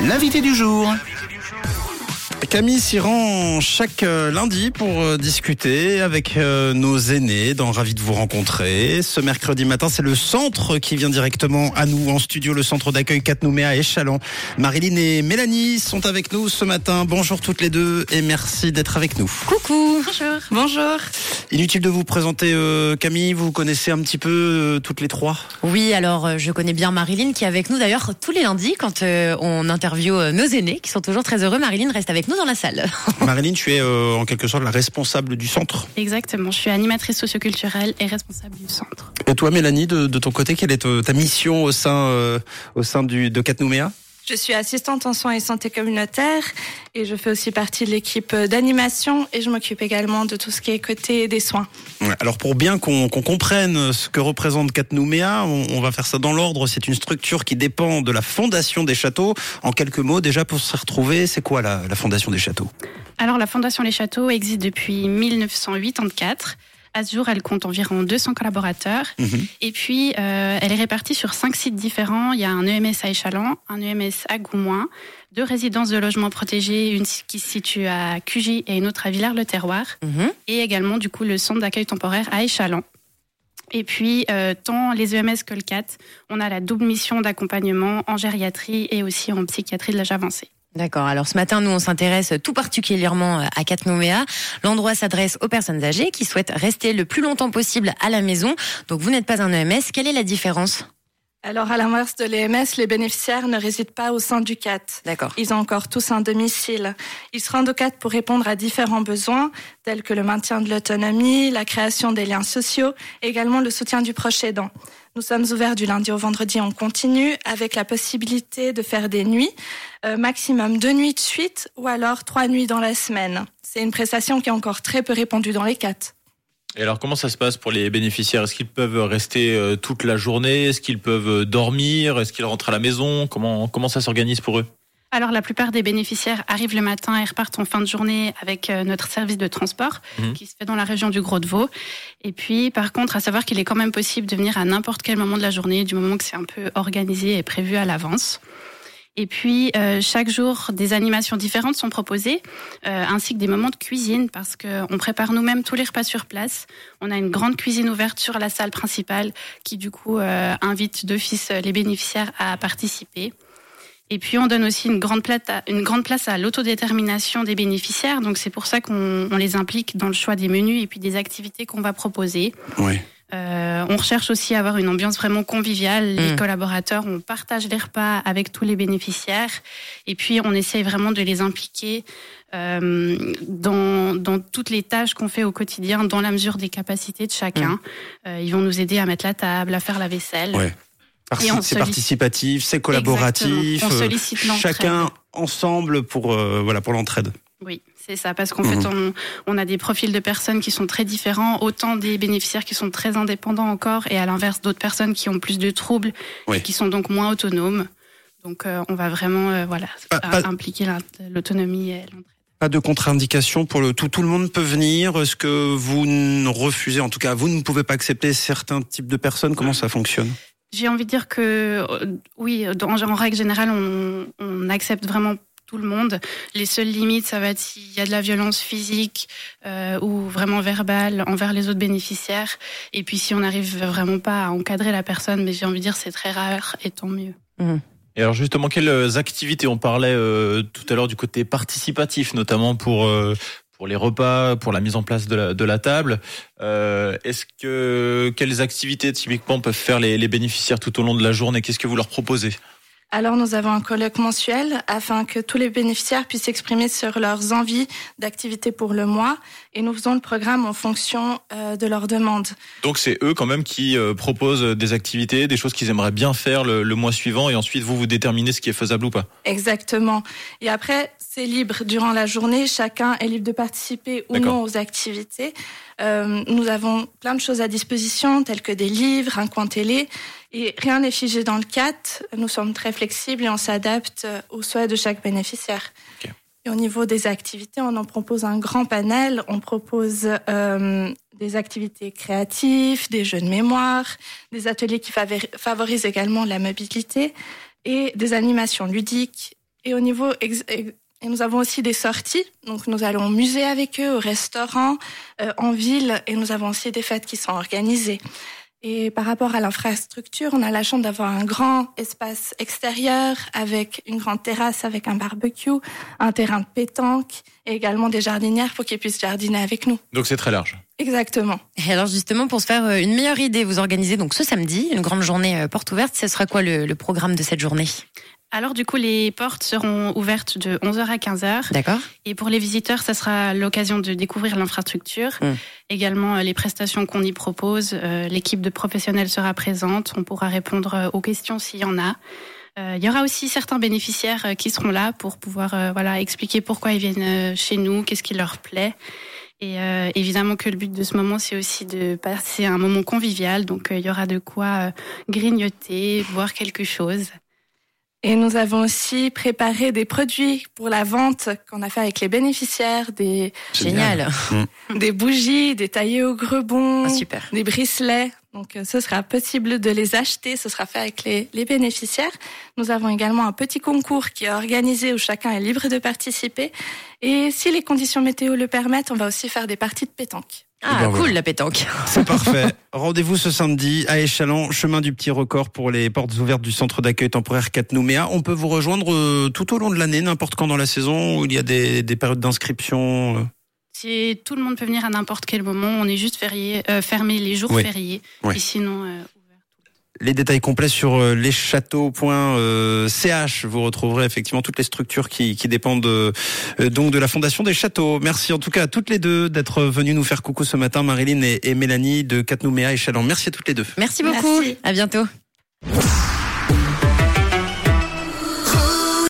L'invité du jour. Camille s'y rend chaque euh, lundi pour euh, discuter avec euh, nos aînés dans Ravi de vous rencontrer. Ce mercredi matin, c'est le centre qui vient directement à nous en studio, le centre d'accueil Catnouméa et Chalon. Marilyn et Mélanie sont avec nous ce matin. Bonjour toutes les deux et merci d'être avec nous. Coucou. Bonjour. Bonjour. Inutile de vous présenter Camille, vous connaissez un petit peu toutes les trois? Oui, alors je connais bien Marilyn qui est avec nous d'ailleurs tous les lundis quand on interviewe nos aînés qui sont toujours très heureux. Marilyn reste avec nous dans la salle. Marilyn, tu es euh, en quelque sorte la responsable du centre. Exactement, je suis animatrice socioculturelle et responsable du centre. Et toi, Mélanie, de, ton côté, quelle est ta mission au sein, euh, au sein du, de Catnouméa je suis assistante en soins et santé communautaire et je fais aussi partie de l'équipe d'animation et je m'occupe également de tout ce qui est côté des soins. alors pour bien qu'on comprenne ce que représente Catnouméa, on, va faire ça dans l'ordre. C'est une structure qui dépend de la Fondation des Châteaux. En quelques mots, déjà pour se retrouver, c'est quoi la, la Fondation des Châteaux? Alors la Fondation des Châteaux existe depuis 1984. À ce jour, elle compte environ 200 collaborateurs. Mhm. Et puis, euh, elle est répartie sur cinq sites différents. Il y a un EMS à Échalon, un EMS à Goumoin, deux résidences de logement protégées, une qui se situe à Cugy et une autre à Villars-le-Terroir. Mhm. Et également, du coup, le centre d'accueil temporaire à Échalon. Et puis, euh, tant les EMS que le CAT, on a la double mission d'accompagnement en gériatrie et aussi en psychiatrie de l'âge avancé. D'accord. Alors ce matin, nous, on s'intéresse tout particulièrement à Catnoméa. L'endroit s'adresse aux personnes âgées qui souhaitent rester le plus longtemps possible à la maison. Donc vous n'êtes pas un EMS. Quelle est la différence alors, à l'inverse de l'EMS, les bénéficiaires ne résident pas au sein du CAT. D'accord. Ils ont encore tous un domicile. Ils se rendent au CAT pour répondre à différents besoins, tels que le maintien de l'autonomie, la création des liens sociaux, et également le soutien du proche aidant. Nous sommes ouverts du lundi au vendredi en continu, avec la possibilité de faire des nuits, euh, maximum deux nuits de suite, ou alors trois nuits dans la semaine. C'est une prestation qui est encore très peu répandue dans les CAT. Et alors, comment ça se passe pour les bénéficiaires? Est-ce qu'ils peuvent rester euh, toute la journée? Est-ce qu'ils peuvent euh, dormir? Est-ce qu'ils rentrent à la maison? Comment, comment ça s'organise pour eux? Alors la plupart des bénéficiaires arrivent le matin et repartent en fin de journée avec euh, notre service de transport mhm. qui se fait dans la région du Gros de Vaud. Et puis par contre, à savoir qu'il est quand même possible de venir à n'importe quel moment de la journée, du moment que c'est un peu organisé et prévu à l'avance. Et puis euh, chaque jour, des animations différentes sont proposées, euh, ainsi que des moments de cuisine, parce qu'on prépare nous-mêmes tous les repas sur place. On a une grande cuisine ouverte sur la salle principale, qui du coup euh, invite d'office les bénéficiaires à participer. Et puis on donne aussi une grande place à, une grande place à l'autodétermination des bénéficiaires. Donc c'est pour ça qu'on les implique dans le choix des menus et puis des activités qu'on va proposer. Oui. Euh, on recherche aussi à avoir une ambiance vraiment conviviale. Les mmh. collaborateurs, on partage les repas avec tous les bénéficiaires. Et puis, on essaye vraiment de les impliquer euh, dans, dans, toutes les tâches qu'on fait au quotidien, dans la mesure des capacités de chacun. Mmh. Euh, ils vont nous aider à mettre la table, à faire la vaisselle. Ouais. C'est participatif, c'est collaboratif. On sollicite chacun ensemble pour voilà pour l'entraide. Oui, c'est ça, parce qu'en fait, mhm. on, on, a des profils de personnes qui sont très différents, autant des bénéficiaires qui sont très indépendants encore, et à l'inverse, d'autres personnes qui ont plus de troubles et qui sont donc moins autonomes. Donc, euh, on va vraiment euh, voilà, impliquer l'autonomie et l'entraide. Pas de contre-indication pour le tout. Tout le monde peut venir. Est-ce que vous refusez, en tout cas, vous ne pouvez pas accepter certains types de personnes? Comment ça fonctionne? J'ai envie de dire que euh, oui, en, règle générale, on, on accepte vraiment tout le monde. Les seules limites, ça va être s'il y a de la violence physique euh, ou vraiment verbale envers les autres bénéficiaires. Et puis si on n'arrive vraiment pas à encadrer la personne, mais j'ai envie de dire c'est très rare et tant mieux. Mmh. Et alors justement, quelles activités On parlait euh, tout à l'heure du côté participatif, notamment pour euh, pour les repas, pour la mise en place de la, table. Euh, Est-ce que quelles activités typiquement peuvent faire les, les bénéficiaires tout au long de la journée? Qu'est-ce que vous leur proposez? Alors nous avons un colloque mensuel afin que tous les bénéficiaires puissent s'exprimer sur leurs envies d'activités pour le mois et nous faisons le programme en fonction euh, de leurs demandes. Donc c'est eux quand même qui euh, proposent des activités, des choses qu'ils aimeraient bien faire le, mois suivant et ensuite vous vous déterminez ce qui est faisable ou pas. Exactement. Et après c'est libre durant la journée, chacun est libre de participer ou non aux activités. Euh, nous avons plein de choses à disposition telles que des livres, un coin télé et rien n'est figé dans le CAT. Nous sommes très flexibles et on s'adapte aux souhaits de chaque bénéficiaire. Et au niveau des activités, on en propose un grand panel. On propose euh, des activités créatives, des jeux de mémoire, des ateliers qui favorisent également la mobilité et des animations ludiques Et au niveau et nous avons aussi des sorties. Donc nous allons au musée avec eux, au restaurant, euh, en ville, et nous avons aussi des fêtes qui sont organisées. Et par rapport à l'infrastructure, on a la chance d'avoir un grand espace extérieur avec une grande terrasse avec un barbecue, un terrain de pétanque et également des jardinières pour qu'ils puissent jardiner avec nous. Donc c'est très large. Exactement. Et alors justement, pour se faire euh, une meilleure idée, vous organisez donc ce samedi une grande journée euh, porte ouverte. Ce sera quoi le, le programme de cette journée? Alors du coup, les portes seront ouvertes de 11h à 15h. D'accord. Et pour les visiteurs, ça sera l'occasion de découvrir l'infrastructure, hum. également euh, les prestations qu'on y propose. Euh, l'équipe de professionnels sera présente, on pourra répondre euh, aux questions s'il y en a. Il y aura aussi certains bénéficiaires qui seront là pour pouvoir voilà expliquer pourquoi ils viennent chez nous, qu'est-ce qui leur plaît. Et évidemment que le but de ce moment, c'est aussi de passer un moment convivial. Donc il y aura de quoi grignoter, boire quelque chose. Et nous avons aussi préparé des produits pour la vente qu'on a fait avec les bénéficiaires, des génial, des bougies, des taillés au grebon, ah, super. des bricelets. Donc euh, ce sera possible de les acheter, ce sera fait avec les, les bénéficiaires. Nous avons également un petit concours qui est organisé où chacun est libre de participer. Et si les conditions météo le permettent, on va aussi faire des parties de pétanque. Ah, ben cool la pétanque. C'est parfait. Rendez-vous ce samedi à Échalon, chemin du petit record pour les portes ouvertes du centre d'accueil temporaire 4 Nouméa. On peut vous rejoindre euh, tout au long de l'année, n'importe quand dans la saison, où il y a des, des périodes d'inscription. Euh. Si tout le monde peut venir à n'importe quel moment, on est juste férié, euh, fermé les jours fériés. Et sinon, les détails complets sur euh, leschâteaux.ch. Vous retrouverez effectivement toutes les structures qui, qui dépendent euh, donc de la Fondation des Châteaux. Merci en tout cas à toutes les deux d'être venues nous faire coucou ce matin, Marilyn et, Mélanie de Catnouméa et Chaland. Merci à toutes les deux. Merci beaucoup. À bientôt.